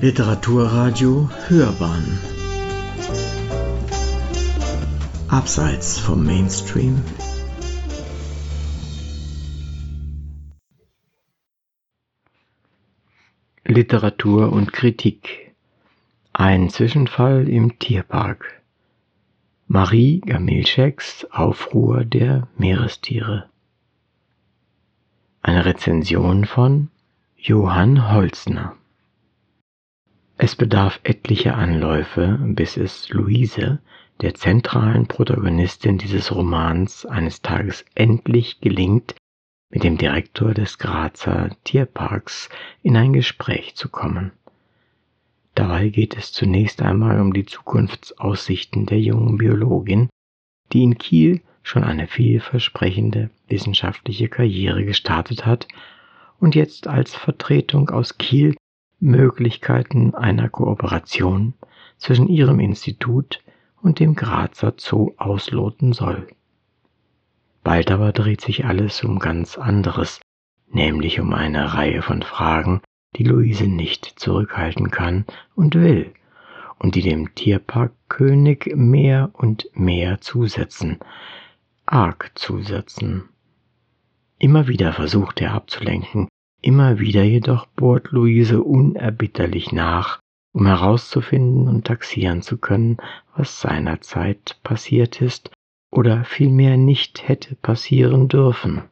Literaturradio Hörbahn. Abseits vom Mainstream. Literatur und Kritik. Ein Zwischenfall im Tierpark. Marie Gamilscheks Aufruhr der Meerestiere. Eine Rezension von Johann Holzner es bedarf etlicher Anläufe, bis es Luise, der zentralen Protagonistin dieses Romans, eines Tages endlich gelingt, mit dem Direktor des Grazer Tierparks in ein Gespräch zu kommen. Dabei geht es zunächst einmal um die Zukunftsaussichten der jungen Biologin, die in Kiel schon eine vielversprechende wissenschaftliche Karriere gestartet hat und jetzt als Vertretung aus Kiel Möglichkeiten einer Kooperation zwischen ihrem Institut und dem Grazer Zoo ausloten soll. Bald aber dreht sich alles um ganz anderes, nämlich um eine Reihe von Fragen, die Luise nicht zurückhalten kann und will, und die dem Tierparkkönig mehr und mehr zusetzen, arg zusetzen. Immer wieder versucht er abzulenken, Immer wieder jedoch bohrt Luise unerbitterlich nach, um herauszufinden und taxieren zu können, was seinerzeit passiert ist oder vielmehr nicht hätte passieren dürfen.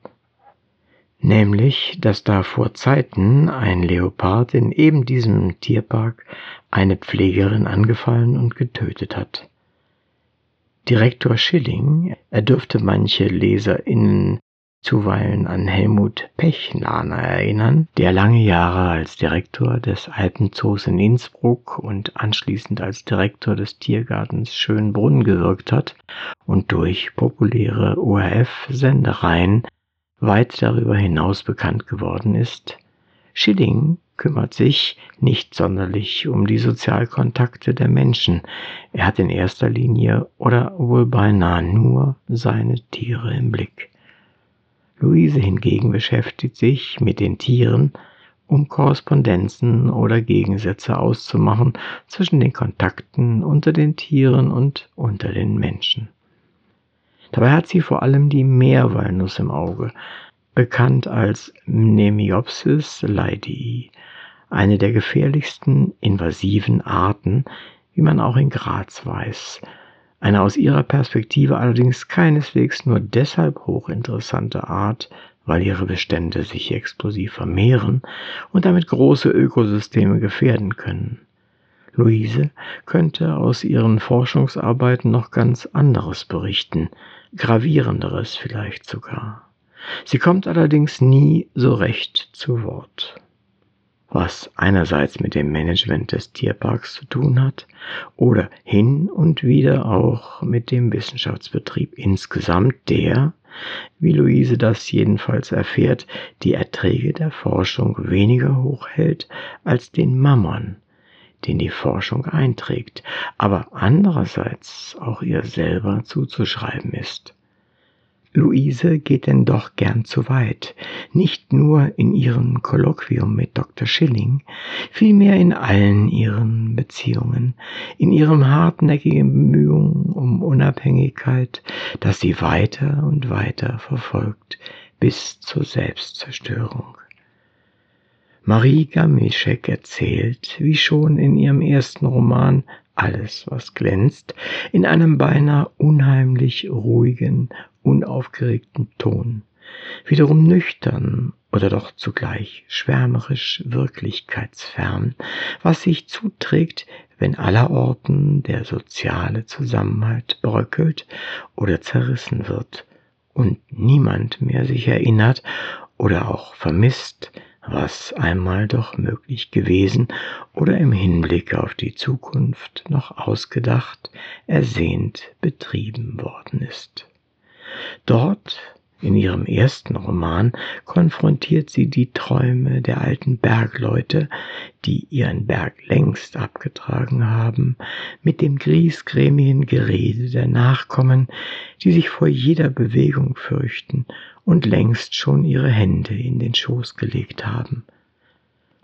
Nämlich, dass da vor Zeiten ein Leopard in eben diesem Tierpark eine Pflegerin angefallen und getötet hat. Direktor Schilling, er dürfte manche LeserInnen zuweilen an Helmut Pechlaner erinnern, der lange Jahre als Direktor des Alpenzoos in Innsbruck und anschließend als Direktor des Tiergartens Schönbrunn gewirkt hat und durch populäre ORF-Sendereien weit darüber hinaus bekannt geworden ist. Schilling kümmert sich nicht sonderlich um die Sozialkontakte der Menschen. Er hat in erster Linie oder wohl beinahe nur seine Tiere im Blick. Luise hingegen beschäftigt sich mit den Tieren, um Korrespondenzen oder Gegensätze auszumachen zwischen den Kontakten unter den Tieren und unter den Menschen. Dabei hat sie vor allem die Meerwalnuss im Auge, bekannt als Mnemiopsis leidii, eine der gefährlichsten invasiven Arten, wie man auch in Graz weiß, eine aus ihrer Perspektive allerdings keineswegs nur deshalb hochinteressante Art, weil ihre Bestände sich explosiv vermehren und damit große Ökosysteme gefährden können. Luise könnte aus ihren Forschungsarbeiten noch ganz anderes berichten, gravierenderes vielleicht sogar. Sie kommt allerdings nie so recht zu Wort was einerseits mit dem Management des Tierparks zu tun hat oder hin und wieder auch mit dem Wissenschaftsbetrieb insgesamt, der, wie Luise das jedenfalls erfährt, die Erträge der Forschung weniger hoch hält als den Mammon, den die Forschung einträgt, aber andererseits auch ihr selber zuzuschreiben ist. Luise geht denn doch gern zu weit, nicht nur in ihrem Kolloquium mit Dr. Schilling, vielmehr in allen ihren Beziehungen, in ihrem hartnäckigen Bemühungen um Unabhängigkeit, das sie weiter und weiter verfolgt bis zur Selbstzerstörung. Marie Gamischek erzählt, wie schon in ihrem ersten Roman Alles, was glänzt, in einem beinahe unheimlich ruhigen unaufgeregten Ton, wiederum nüchtern oder doch zugleich schwärmerisch wirklichkeitsfern, was sich zuträgt, wenn allerorten der soziale Zusammenhalt bröckelt oder zerrissen wird und niemand mehr sich erinnert oder auch vermisst, was einmal doch möglich gewesen oder im Hinblick auf die Zukunft noch ausgedacht, ersehnt betrieben worden ist. Dort, in ihrem ersten Roman, konfrontiert sie die Träume der alten Bergleute, die ihren Berg längst abgetragen haben, mit dem griesgrämigen Gerede der Nachkommen, die sich vor jeder Bewegung fürchten und längst schon ihre Hände in den Schoß gelegt haben.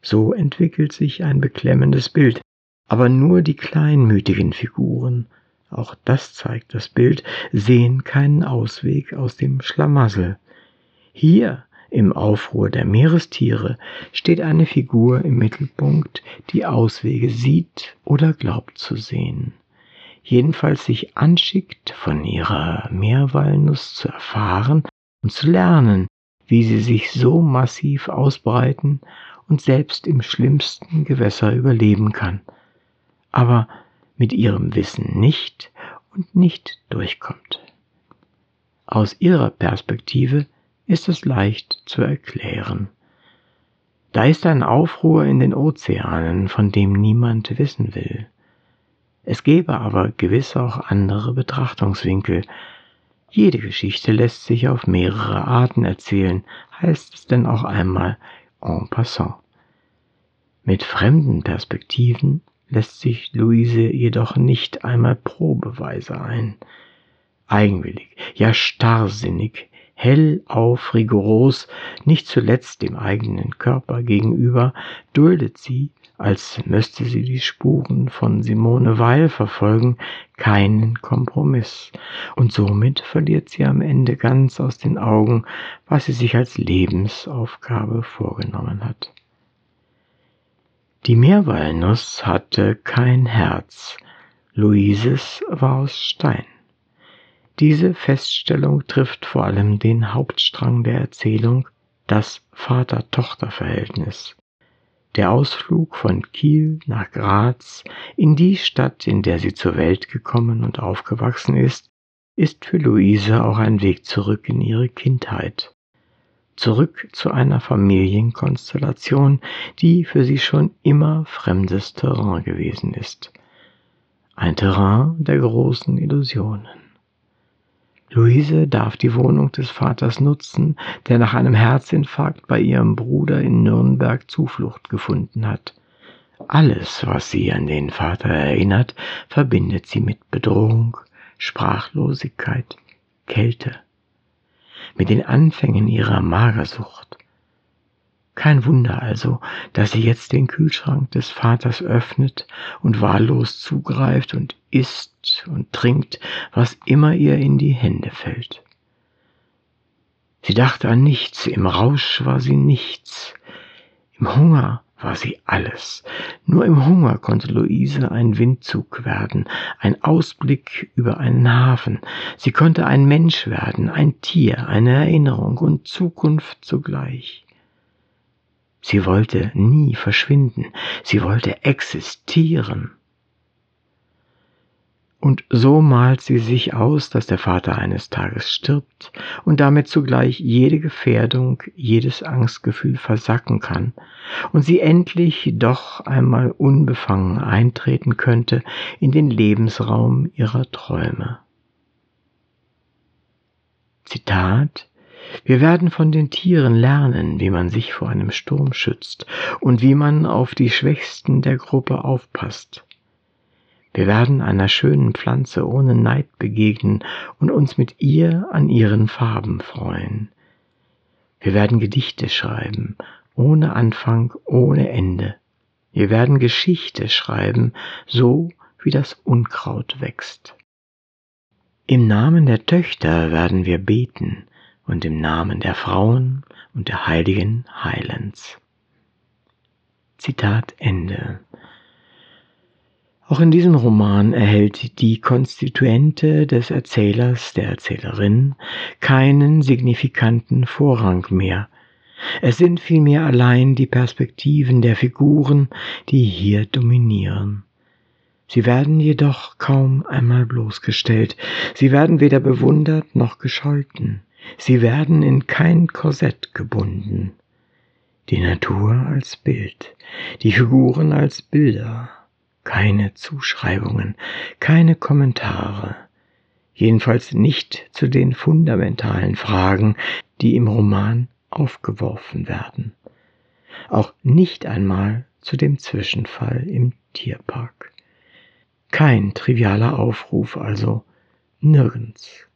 So entwickelt sich ein beklemmendes Bild, aber nur die kleinmütigen Figuren, auch das zeigt das Bild, sehen keinen Ausweg aus dem Schlamassel. Hier im Aufruhr der Meerestiere steht eine Figur im Mittelpunkt, die Auswege sieht oder glaubt zu sehen. Jedenfalls sich anschickt, von ihrer Meerwalnuss zu erfahren und zu lernen, wie sie sich so massiv ausbreiten und selbst im schlimmsten Gewässer überleben kann, aber mit ihrem Wissen nicht und nicht durchkommt. Aus ihrer Perspektive ist es leicht zu erklären. Da ist ein Aufruhr in den Ozeanen, von dem niemand wissen will. Es gäbe aber gewiss auch andere Betrachtungswinkel. Jede Geschichte lässt sich auf mehrere Arten erzählen, heißt es denn auch einmal en passant. Mit fremden Perspektiven lässt sich Luise jedoch nicht einmal Probeweise ein. Eigenwillig, ja starrsinnig hellauf rigoros, nicht zuletzt dem eigenen Körper gegenüber, duldet sie, als müsste sie die Spuren von Simone Weil verfolgen, keinen Kompromiss, und somit verliert sie am Ende ganz aus den Augen, was sie sich als Lebensaufgabe vorgenommen hat. Die Meerwalnuss hatte kein Herz, Luises war aus Stein. Diese Feststellung trifft vor allem den Hauptstrang der Erzählung, das Vater-Tochter-Verhältnis. Der Ausflug von Kiel nach Graz in die Stadt, in der sie zur Welt gekommen und aufgewachsen ist, ist für Luise auch ein Weg zurück in ihre Kindheit. Zurück zu einer Familienkonstellation, die für sie schon immer fremdes Terrain gewesen ist. Ein Terrain der großen Illusionen. Luise darf die Wohnung des Vaters nutzen, der nach einem Herzinfarkt bei ihrem Bruder in Nürnberg Zuflucht gefunden hat. Alles, was sie an den Vater erinnert, verbindet sie mit Bedrohung, Sprachlosigkeit, Kälte, mit den Anfängen ihrer Magersucht, kein Wunder also, dass sie jetzt den Kühlschrank des Vaters öffnet und wahllos zugreift und isst und trinkt, was immer ihr in die Hände fällt. Sie dachte an nichts, im Rausch war sie nichts, im Hunger war sie alles. Nur im Hunger konnte Luise ein Windzug werden, ein Ausblick über einen Hafen. Sie konnte ein Mensch werden, ein Tier, eine Erinnerung und Zukunft zugleich. Sie wollte nie verschwinden, sie wollte existieren. Und so malt sie sich aus, dass der Vater eines Tages stirbt und damit zugleich jede Gefährdung, jedes Angstgefühl versacken kann und sie endlich doch einmal unbefangen eintreten könnte in den Lebensraum ihrer Träume. Zitat wir werden von den Tieren lernen, wie man sich vor einem Sturm schützt und wie man auf die Schwächsten der Gruppe aufpasst. Wir werden einer schönen Pflanze ohne Neid begegnen und uns mit ihr an ihren Farben freuen. Wir werden Gedichte schreiben, ohne Anfang, ohne Ende. Wir werden Geschichte schreiben, so wie das Unkraut wächst. Im Namen der Töchter werden wir beten, und im Namen der Frauen und der Heiligen Heilands. Zitat Ende. Auch in diesem Roman erhält die Konstituente des Erzählers, der Erzählerin, keinen signifikanten Vorrang mehr. Es sind vielmehr allein die Perspektiven der Figuren, die hier dominieren. Sie werden jedoch kaum einmal bloßgestellt, sie werden weder bewundert noch gescholten. Sie werden in kein Korsett gebunden. Die Natur als Bild, die Figuren als Bilder, keine Zuschreibungen, keine Kommentare, jedenfalls nicht zu den fundamentalen Fragen, die im Roman aufgeworfen werden, auch nicht einmal zu dem Zwischenfall im Tierpark. Kein trivialer Aufruf also, nirgends.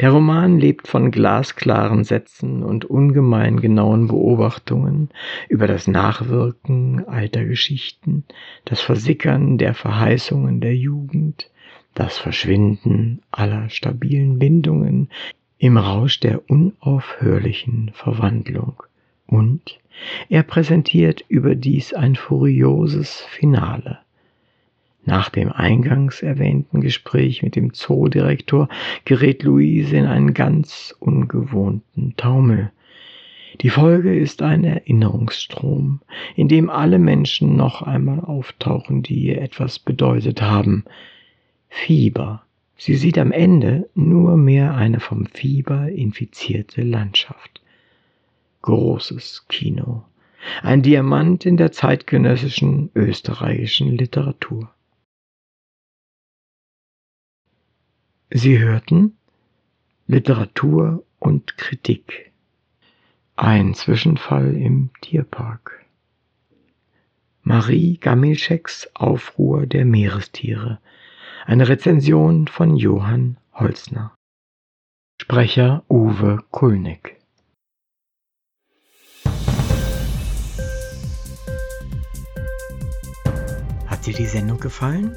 Der Roman lebt von glasklaren Sätzen und ungemein genauen Beobachtungen über das Nachwirken alter Geschichten, das Versickern der Verheißungen der Jugend, das Verschwinden aller stabilen Bindungen im Rausch der unaufhörlichen Verwandlung. Und er präsentiert überdies ein furioses Finale. Nach dem eingangs erwähnten Gespräch mit dem Zoodirektor gerät Luise in einen ganz ungewohnten Taumel. Die Folge ist ein Erinnerungsstrom, in dem alle Menschen noch einmal auftauchen, die ihr etwas bedeutet haben. Fieber. Sie sieht am Ende nur mehr eine vom Fieber infizierte Landschaft. Großes Kino. Ein Diamant in der zeitgenössischen österreichischen Literatur. Sie hörten Literatur und Kritik. Ein Zwischenfall im Tierpark. Marie Gamilscheks Aufruhr der Meerestiere. Eine Rezension von Johann Holzner. Sprecher Uwe Kulnig. Hat dir die Sendung gefallen?